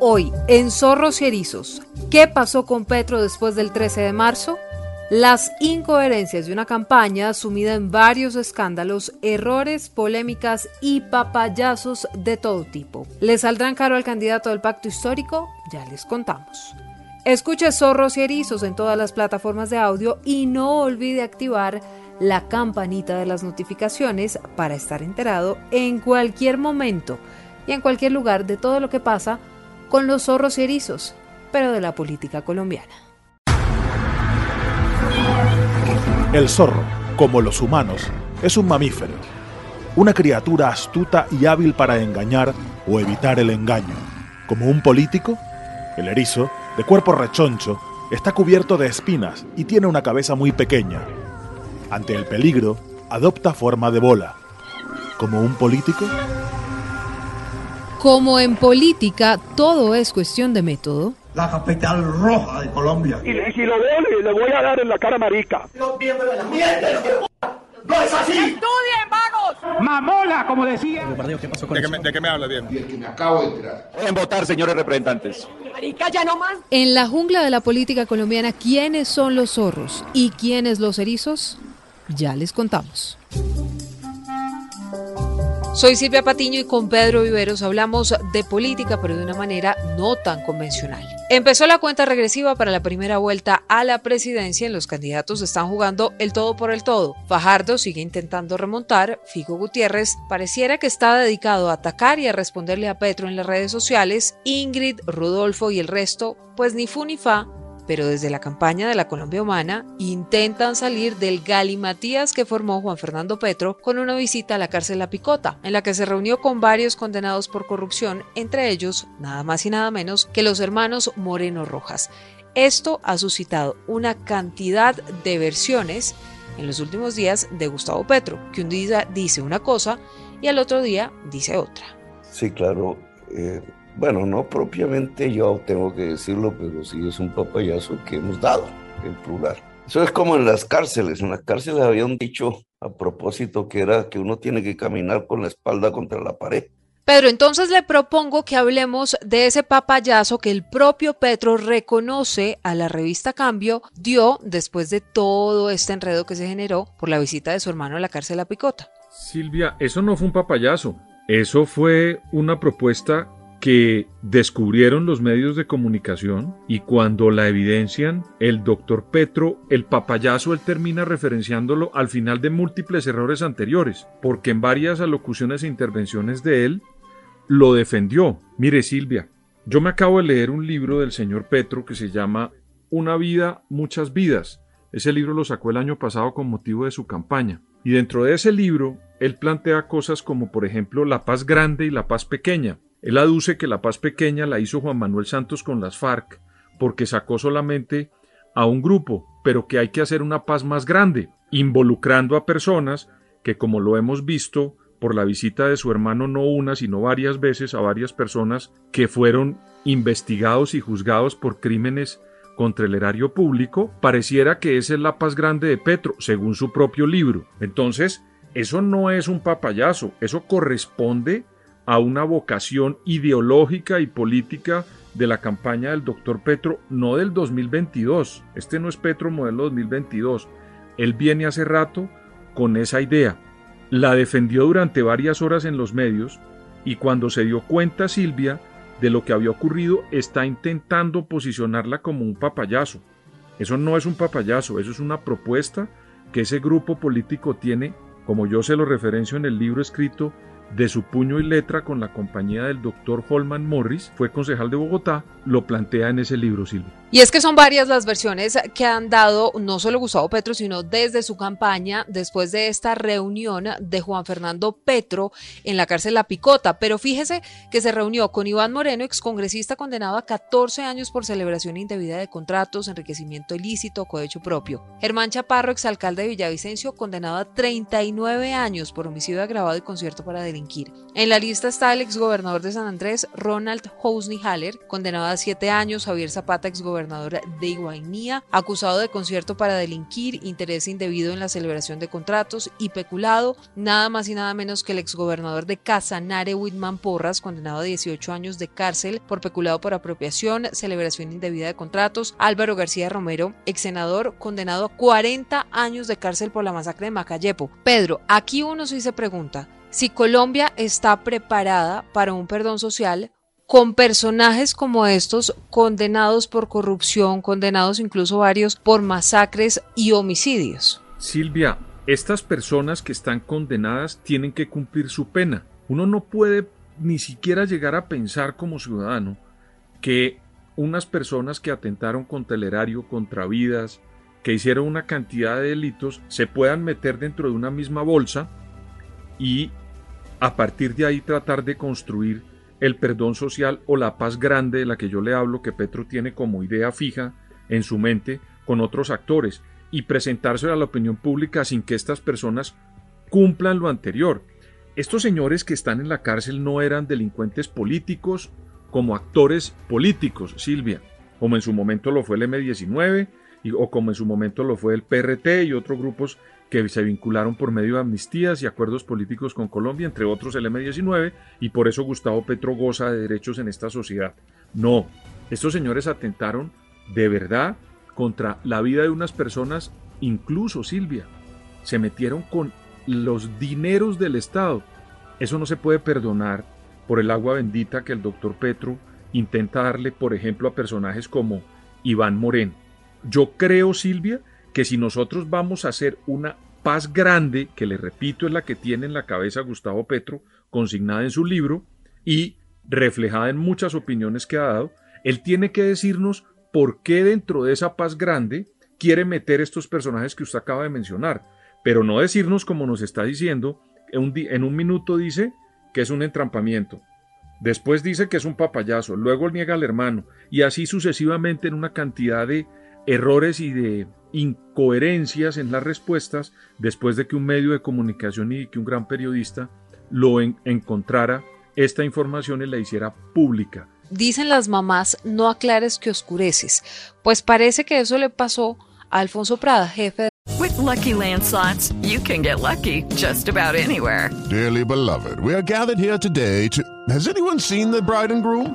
Hoy, en Zorros y Erizos, ¿qué pasó con Petro después del 13 de marzo? Las incoherencias de una campaña sumida en varios escándalos, errores, polémicas y papayazos de todo tipo. ¿Le saldrán caro al candidato del pacto histórico? Ya les contamos. Escuche Zorros y Erizos en todas las plataformas de audio y no olvide activar la campanita de las notificaciones para estar enterado en cualquier momento y en cualquier lugar de todo lo que pasa con los zorros y erizos, pero de la política colombiana. El zorro, como los humanos, es un mamífero, una criatura astuta y hábil para engañar o evitar el engaño. Como un político, el erizo, de cuerpo rechoncho, está cubierto de espinas y tiene una cabeza muy pequeña. Ante el peligro, adopta forma de bola. Como un político, como en política todo es cuestión de método, la capital roja de Colombia. Y, si lo veo, le voy a dar en la cara marica. Los miembros de la mierda, ¡No es así! ¡Estudien, vagos! ¡Mamola, como decía! ¿Qué pasó con ¿De, qué, ¿De qué me habla bien? Y el que me acabo de enterar. En votar, señores representantes. Marica, ya no más. En la jungla de la política colombiana, ¿quiénes son los zorros y quiénes los erizos? Ya les contamos. Soy Silvia Patiño y con Pedro Viveros hablamos de política, pero de una manera no tan convencional. Empezó la cuenta regresiva para la primera vuelta a la presidencia y los candidatos están jugando el todo por el todo. Fajardo sigue intentando remontar, Figo Gutiérrez pareciera que está dedicado a atacar y a responderle a Petro en las redes sociales, Ingrid, Rodolfo y el resto, pues ni fu ni fa, pero desde la campaña de la Colombia Humana intentan salir del galimatías que formó Juan Fernando Petro con una visita a la cárcel La Picota, en la que se reunió con varios condenados por corrupción, entre ellos nada más y nada menos que los hermanos Moreno Rojas. Esto ha suscitado una cantidad de versiones en los últimos días de Gustavo Petro, que un día dice una cosa y al otro día dice otra. Sí, claro. Eh, bueno, no propiamente yo tengo que decirlo, pero sí es un papayazo que hemos dado, en plural. Eso es como en las cárceles. En las cárceles había un dicho a propósito que era que uno tiene que caminar con la espalda contra la pared. Pedro, entonces le propongo que hablemos de ese papayazo que el propio Petro reconoce a la revista Cambio dio después de todo este enredo que se generó por la visita de su hermano a la cárcel La Picota. Silvia, eso no fue un papayazo. Eso fue una propuesta que descubrieron los medios de comunicación y cuando la evidencian, el doctor Petro, el papayazo, él termina referenciándolo al final de múltiples errores anteriores, porque en varias alocuciones e intervenciones de él lo defendió. Mire Silvia, yo me acabo de leer un libro del señor Petro que se llama Una vida, muchas vidas. Ese libro lo sacó el año pasado con motivo de su campaña. Y dentro de ese libro, él plantea cosas como, por ejemplo, la paz grande y la paz pequeña él aduce que la paz pequeña la hizo Juan Manuel Santos con las FARC porque sacó solamente a un grupo, pero que hay que hacer una paz más grande, involucrando a personas que, como lo hemos visto por la visita de su hermano no una, sino varias veces a varias personas que fueron investigados y juzgados por crímenes contra el erario público, pareciera que esa es la paz grande de Petro, según su propio libro. Entonces, eso no es un papayazo, eso corresponde a una vocación ideológica y política de la campaña del doctor Petro, no del 2022. Este no es Petro modelo 2022. Él viene hace rato con esa idea. La defendió durante varias horas en los medios y cuando se dio cuenta Silvia de lo que había ocurrido, está intentando posicionarla como un papayazo. Eso no es un papayazo, eso es una propuesta que ese grupo político tiene, como yo se lo referencio en el libro escrito de su puño y letra con la compañía del doctor Holman Morris, fue concejal de Bogotá, lo plantea en ese libro, Silvia. Y es que son varias las versiones que han dado no solo Gustavo Petro, sino desde su campaña después de esta reunión de Juan Fernando Petro en la cárcel La Picota. Pero fíjese que se reunió con Iván Moreno, excongresista condenado a 14 años por celebración indebida de contratos, enriquecimiento ilícito, cohecho propio. Germán Chaparro, exalcalde de Villavicencio, condenado a 39 años por homicidio agravado y concierto para delinquir En la lista está el exgobernador de San Andrés, Ronald Housney Haller, condenado a siete años, Javier Zapata, exgobernador de Iguainía, acusado de concierto para delinquir, interés indebido en la celebración de contratos y peculado, nada más y nada menos que el exgobernador de Casanare, Whitman Porras, condenado a 18 años de cárcel por peculado por apropiación, celebración indebida de contratos, Álvaro García Romero, ex senador, condenado a 40 años de cárcel por la masacre de Macayepo. Pedro, aquí uno sí se pregunta, si Colombia está preparada para un perdón social con personajes como estos condenados por corrupción, condenados incluso varios por masacres y homicidios. Silvia, estas personas que están condenadas tienen que cumplir su pena. Uno no puede ni siquiera llegar a pensar como ciudadano que unas personas que atentaron contra el erario, contra vidas, que hicieron una cantidad de delitos, se puedan meter dentro de una misma bolsa y a partir de ahí tratar de construir el perdón social o la paz grande de la que yo le hablo, que Petro tiene como idea fija en su mente con otros actores y presentárselo a la opinión pública sin que estas personas cumplan lo anterior. Estos señores que están en la cárcel no eran delincuentes políticos como actores políticos, Silvia, como en su momento lo fue el M19 o como en su momento lo fue el PRT y otros grupos que se vincularon por medio de amnistías y acuerdos políticos con Colombia, entre otros el M19, y por eso Gustavo Petro goza de derechos en esta sociedad. No, estos señores atentaron de verdad contra la vida de unas personas, incluso Silvia, se metieron con los dineros del Estado. Eso no se puede perdonar por el agua bendita que el doctor Petro intenta darle, por ejemplo, a personajes como Iván Moreno. Yo creo, Silvia, que si nosotros vamos a hacer una paz grande, que le repito es la que tiene en la cabeza Gustavo Petro, consignada en su libro y reflejada en muchas opiniones que ha dado, él tiene que decirnos por qué dentro de esa paz grande quiere meter estos personajes que usted acaba de mencionar, pero no decirnos como nos está diciendo, en un, minuto dice que es un entrampamiento, después dice que es un papayazo, luego niega al hermano, y así sucesivamente en una cantidad de errores y de incoherencias en las respuestas después de que un medio de comunicación y que un gran periodista lo encontrara esta información y la hiciera pública. Dicen las mamás, no aclares que oscureces. Pues parece que eso le pasó a Alfonso Prada, jefe de... With lucky landslots, you can get lucky just about anywhere. Dearly beloved, we are gathered here today to. Has anyone seen the bride and groom?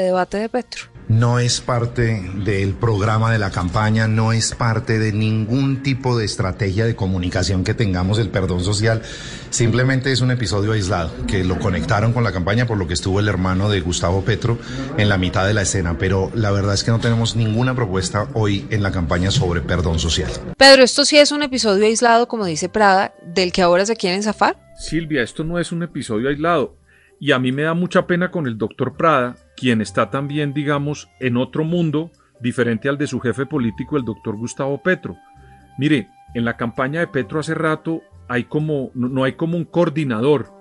Debate de Petro. No es parte del programa de la campaña, no es parte de ningún tipo de estrategia de comunicación que tengamos el perdón social. Simplemente es un episodio aislado que lo conectaron con la campaña por lo que estuvo el hermano de Gustavo Petro en la mitad de la escena. Pero la verdad es que no tenemos ninguna propuesta hoy en la campaña sobre perdón social. Pedro, esto sí es un episodio aislado, como dice Prada, del que ahora se quieren zafar. Silvia, esto no es un episodio aislado. Y a mí me da mucha pena con el doctor Prada, quien está también, digamos, en otro mundo diferente al de su jefe político, el doctor Gustavo Petro. Mire, en la campaña de Petro hace rato hay como, no hay como un coordinador,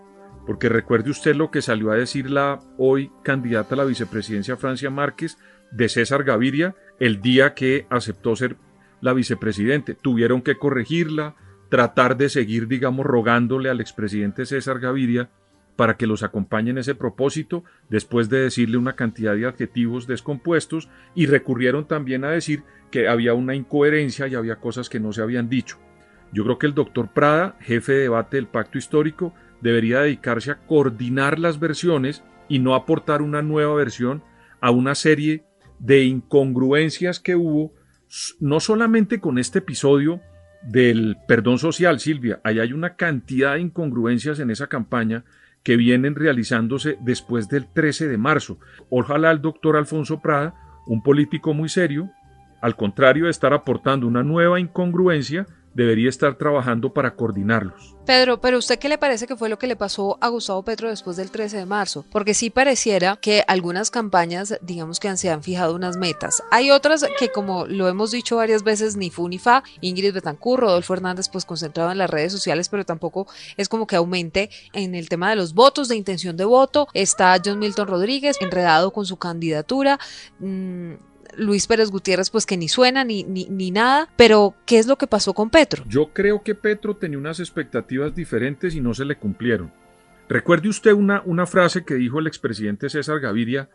porque recuerde usted lo que salió a decir la hoy candidata a la vicepresidencia Francia Márquez de César Gaviria el día que aceptó ser la vicepresidente. Tuvieron que corregirla, tratar de seguir, digamos, rogándole al expresidente César Gaviria para que los acompañe en ese propósito, después de decirle una cantidad de adjetivos descompuestos, y recurrieron también a decir que había una incoherencia y había cosas que no se habían dicho. Yo creo que el doctor Prada, jefe de debate del pacto histórico, debería dedicarse a coordinar las versiones y no aportar una nueva versión a una serie de incongruencias que hubo, no solamente con este episodio del perdón social, Silvia, ahí hay una cantidad de incongruencias en esa campaña que vienen realizándose después del 13 de marzo. Ojalá el doctor Alfonso Prada, un político muy serio, al contrario de estar aportando una nueva incongruencia, debería estar trabajando para coordinarlos. Pedro, pero ¿usted qué le parece que fue lo que le pasó a Gustavo Petro después del 13 de marzo? Porque sí pareciera que algunas campañas, digamos que se han fijado unas metas. Hay otras que, como lo hemos dicho varias veces, ni fu ni fa. Ingrid Betancourt, Rodolfo Hernández, pues concentrado en las redes sociales, pero tampoco es como que aumente en el tema de los votos, de intención de voto. Está John Milton Rodríguez enredado con su candidatura. Mm, Luis Pérez Gutiérrez, pues que ni suena ni, ni, nada, pero ¿qué es lo que pasó con Petro? Yo creo que Petro tenía unas expectativas diferentes y no se le cumplieron. Recuerde usted una, una frase que dijo el expresidente César Gaviria,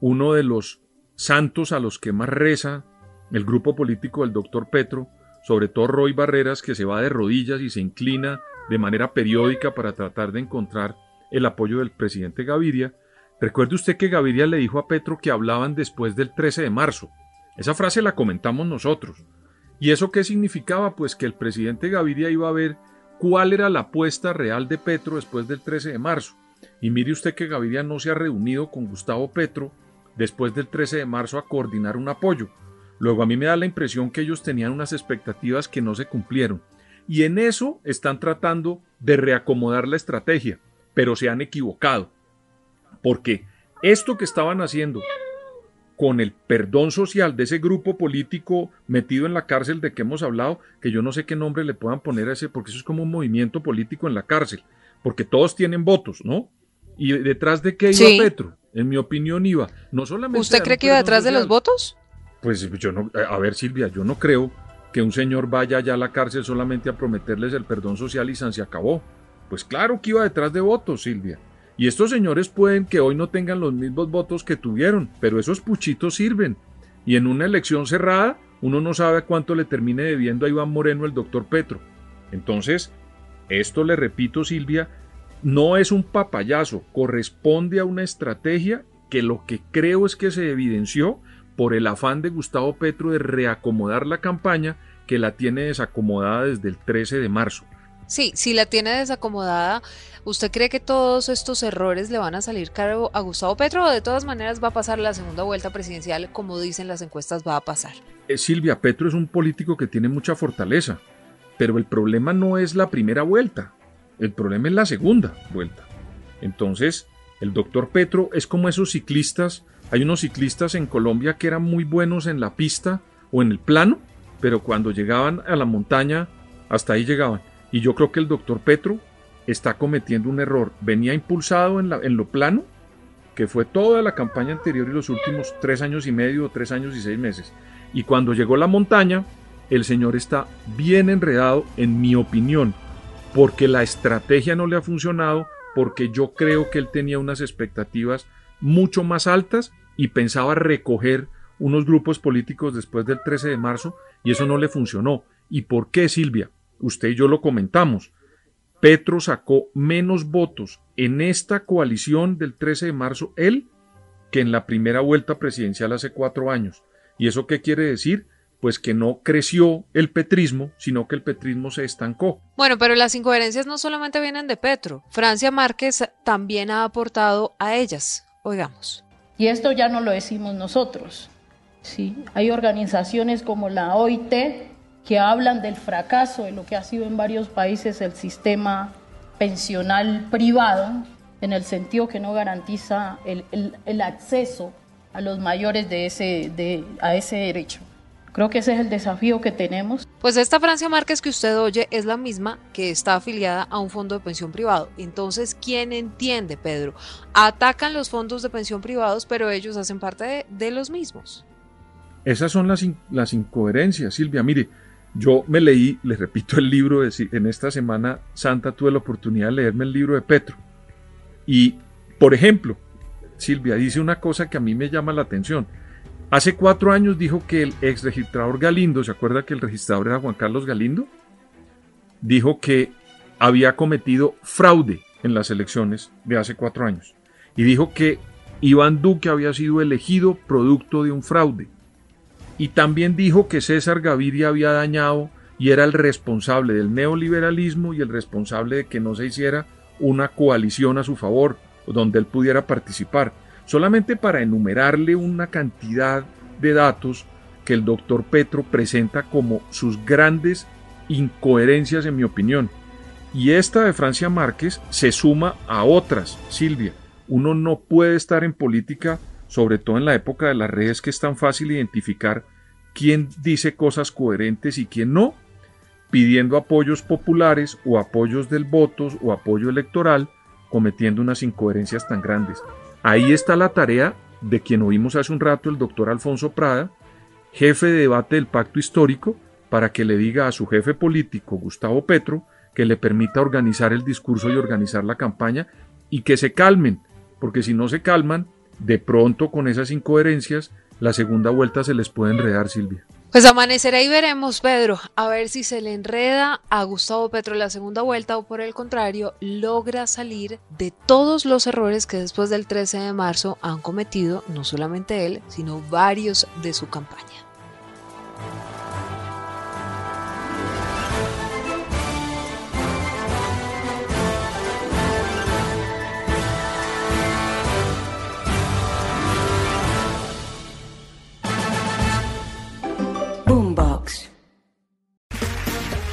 uno de los santos a los que más reza el grupo político del doctor Petro, sobre todo Roy Barreras, que se va de rodillas y se inclina de manera periódica para tratar de encontrar el apoyo del presidente Gaviria, Recuerde usted que Gaviria le dijo a Petro que hablaban después del 13 de marzo. Esa frase la comentamos nosotros. ¿Y eso qué significaba? Pues que el presidente Gaviria iba a ver cuál era la apuesta real de Petro después del 13 de marzo. Y mire usted que Gaviria no se ha reunido con Gustavo Petro después del 13 de marzo a coordinar un apoyo. Luego a mí me da la impresión que ellos tenían unas expectativas que no se cumplieron. Y en eso están tratando de reacomodar la estrategia, pero se han equivocado. Porque esto que estaban haciendo con el perdón social de ese grupo político metido en la cárcel de que hemos hablado, que yo no sé qué nombre le puedan poner a ese, porque eso es como un movimiento político en la cárcel, porque todos tienen votos, ¿no? ¿Y detrás de qué iba Petro? En mi opinión iba, no solamente... ¿Usted cree que iba detrás de los votos? Pues yo no, a ver Silvia, yo no creo que un señor vaya allá a la cárcel solamente a prometerles el perdón social y se acabó. Pues claro que iba detrás de votos, Silvia. Y estos señores pueden que hoy no tengan los mismos votos que tuvieron, pero esos puchitos sirven. Y en una elección cerrada, uno no sabe cuánto le termine debiendo a Iván Moreno el doctor Petro. Entonces, esto le repito, Silvia, no es un papayazo, corresponde a una estrategia que lo que creo es que se evidenció por el afán de Gustavo Petro de reacomodar la campaña que la tiene desacomodada desde el 13 de marzo. Sí, si la tiene desacomodada, ¿usted cree que todos estos errores le van a salir caro a Gustavo Petro o de todas maneras va a pasar la segunda vuelta presidencial como dicen las encuestas va a pasar? Eh, Silvia, Petro es un político que tiene mucha fortaleza, pero el problema no es la primera vuelta, el problema es la segunda vuelta. Entonces, el doctor Petro es como esos ciclistas, hay unos ciclistas en Colombia que eran muy buenos en la pista o en el plano, pero cuando llegaban a la montaña, hasta ahí llegaban y yo creo que el doctor Petro está cometiendo un error. Venía impulsado en, lo plano, que fue toda la campaña anterior y los últimos tres años y medio tres años y seis meses. Y cuando llegó la montaña, el señor está bien enredado, en mi opinión, porque la estrategia no le ha funcionado, porque yo creo que él tenía unas expectativas mucho más altas y pensaba recoger unos grupos políticos después del 13 de marzo y eso no le funcionó. ¿Y por qué, Silvia? Usted y yo lo comentamos, Petro sacó menos votos en esta coalición del 13 de marzo, él, que en la primera vuelta presidencial hace cuatro años. ¿Y eso qué quiere decir? Pues que no creció el petrismo, sino que el petrismo se estancó. Bueno, pero las incoherencias no solamente vienen de Petro. Francia Márquez también ha aportado a ellas. Oigamos. Y esto ya no lo decimos nosotros. Sí, hay organizaciones como la OIT que hablan del fracaso de lo que ha sido en varios países el sistema pensional privado, en el sentido que no garantiza el, el, acceso a los mayores de ese, de, a ese derecho. Creo que ese es el desafío que tenemos. Pues esta Francia Márquez que usted oye es la misma que está afiliada a un fondo de pensión privado. Entonces, ¿quién entiende, Pedro? Atacan los fondos de pensión privados, pero ellos hacen parte de, de los mismos. Esas son las, las incoherencias, Silvia. Mire, yo me leí, les repito, el libro de, en esta Semana Santa tuve la oportunidad de leerme el libro de Petro. Y, por ejemplo, Silvia dice una cosa que a mí me llama la atención. Hace cuatro años dijo que el ex registrador Galindo, ¿se acuerda que el registrador era Juan Carlos Galindo? Dijo que había cometido fraude en las elecciones de hace cuatro años. Y dijo que Iván Duque había sido elegido producto de un fraude y también dijo que César Gaviria había dañado y era el responsable del neoliberalismo y el responsable de que no se hiciera una coalición a su favor, donde él pudiera participar, solamente para enumerarle una cantidad de datos que el doctor Petro presenta como sus grandes incoherencias en mi opinión. Y esta de Francia Márquez se suma a otras, Silvia. Uno no puede estar en política, sobre todo en la época de las redes, que es tan fácil identificar quién dice cosas coherentes y quién no, pidiendo apoyos populares o apoyos del votos o apoyo electoral, cometiendo unas incoherencias tan grandes. Ahí está la tarea de quien oímos hace un rato, el doctor Alfonso Prada, jefe de debate del pacto histórico, para que le diga a su jefe político, Gustavo Petro, que le permita organizar el discurso y organizar la campaña y que se calmen, porque si no se calman, de pronto con esas incoherencias, la segunda vuelta se les puede enredar, Silvia. Pues amanecerá y veremos, Pedro, a ver si se le enreda a Gustavo Petro la segunda vuelta o por el contrario logra salir de todos los errores que después del 13 de marzo han cometido no solamente él, sino varios de su campaña.